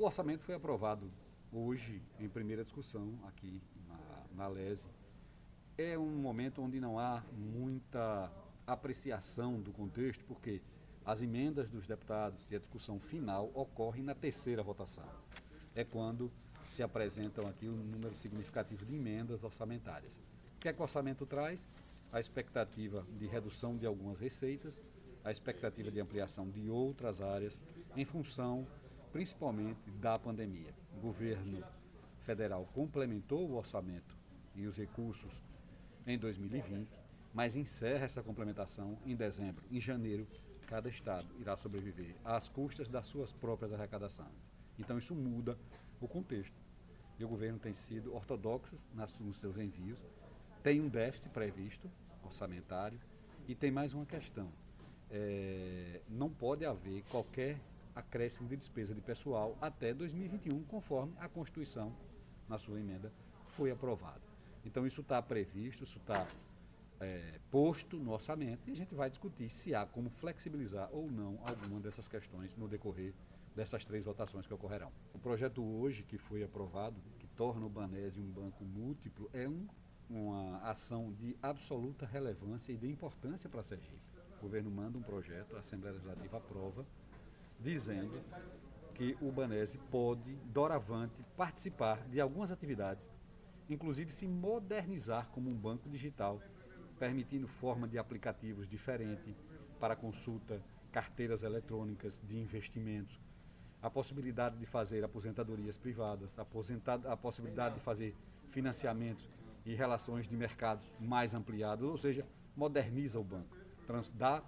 O orçamento foi aprovado hoje em primeira discussão aqui na, na LESE. É um momento onde não há muita apreciação do contexto, porque as emendas dos deputados e a discussão final ocorrem na terceira votação. É quando se apresentam aqui um número significativo de emendas orçamentárias. O que é que o orçamento traz? A expectativa de redução de algumas receitas, a expectativa de ampliação de outras áreas, em função principalmente da pandemia. O governo federal complementou o orçamento e os recursos em 2020, mas encerra essa complementação em dezembro. Em janeiro, cada estado irá sobreviver às custas das suas próprias arrecadações. Então isso muda o contexto. E o governo tem sido ortodoxo nos seus envios, tem um déficit previsto, orçamentário, e tem mais uma questão. É, não pode haver qualquer acréscimo de despesa de pessoal até 2021, conforme a Constituição, na sua emenda, foi aprovada. Então isso está previsto, isso está é, posto no orçamento e a gente vai discutir se há como flexibilizar ou não alguma dessas questões no decorrer dessas três votações que ocorrerão. O projeto hoje que foi aprovado, que torna o Banese um banco múltiplo, é um, uma ação de absoluta relevância e de importância para a Sergipe. O governo manda um projeto, a Assembleia Legislativa aprova, dizendo que o Banese pode, doravante, participar de algumas atividades, inclusive se modernizar como um banco digital, permitindo forma de aplicativos diferente para consulta, carteiras eletrônicas de investimentos, a possibilidade de fazer aposentadorias privadas, a possibilidade de fazer financiamentos e relações de mercado mais ampliadas, ou seja, moderniza o banco, dá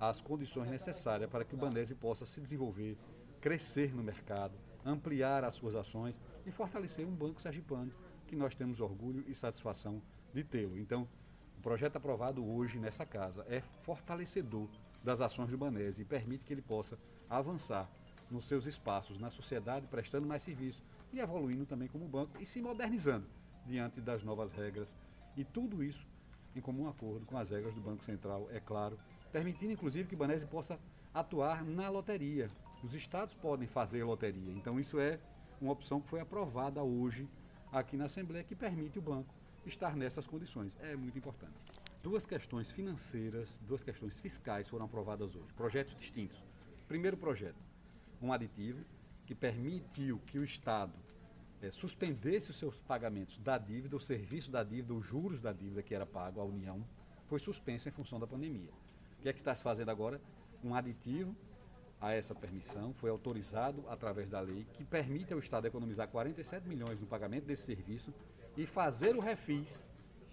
as condições necessárias para que o Banese possa se desenvolver, crescer no mercado, ampliar as suas ações e fortalecer um banco sergipano que nós temos orgulho e satisfação de tê-lo. Então, o projeto aprovado hoje nessa casa é fortalecedor das ações do Banese e permite que ele possa avançar nos seus espaços, na sociedade, prestando mais serviço e evoluindo também como banco e se modernizando diante das novas regras. E tudo isso em comum acordo com as regras do Banco Central, é claro, permitindo inclusive que Banese possa atuar na loteria. Os estados podem fazer loteria, então isso é uma opção que foi aprovada hoje aqui na Assembleia que permite o banco estar nessas condições. É muito importante. Duas questões financeiras, duas questões fiscais foram aprovadas hoje, projetos distintos. Primeiro projeto, um aditivo que permitiu que o Estado é, suspendesse os seus pagamentos da dívida, o serviço da dívida, os juros da dívida que era pago à União, foi suspensa em função da pandemia. O que é que está se fazendo agora? Um aditivo a essa permissão foi autorizado através da lei que permite ao Estado economizar 47 milhões no pagamento desse serviço e fazer o refis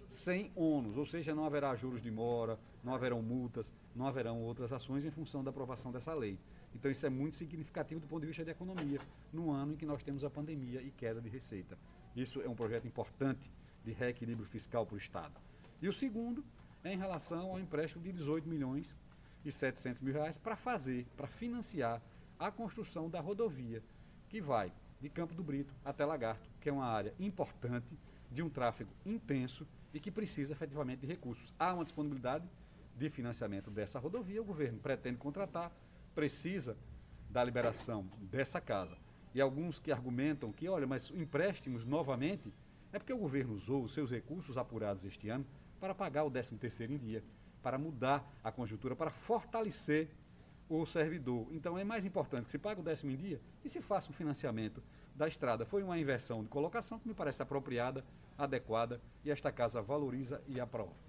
sem ônus, ou seja, não haverá juros de mora, não haverão multas, não haverão outras ações em função da aprovação dessa lei. Então isso é muito significativo do ponto de vista da economia, no ano em que nós temos a pandemia e queda de receita. Isso é um projeto importante de reequilíbrio fiscal para o Estado. E o segundo em relação ao empréstimo de 18 milhões e 700 mil reais para fazer, para financiar a construção da rodovia que vai de Campo do Brito até Lagarto, que é uma área importante de um tráfego intenso e que precisa efetivamente de recursos. Há uma disponibilidade de financiamento dessa rodovia, o governo pretende contratar, precisa da liberação dessa casa. E alguns que argumentam que, olha, mas empréstimos novamente, é porque o governo usou os seus recursos apurados este ano para pagar o 13º em dia, para mudar a conjuntura, para fortalecer o servidor. Então é mais importante que se pague o décimo em dia e se faça um financiamento da estrada. Foi uma inversão de colocação que me parece apropriada, adequada e esta casa valoriza e aprova.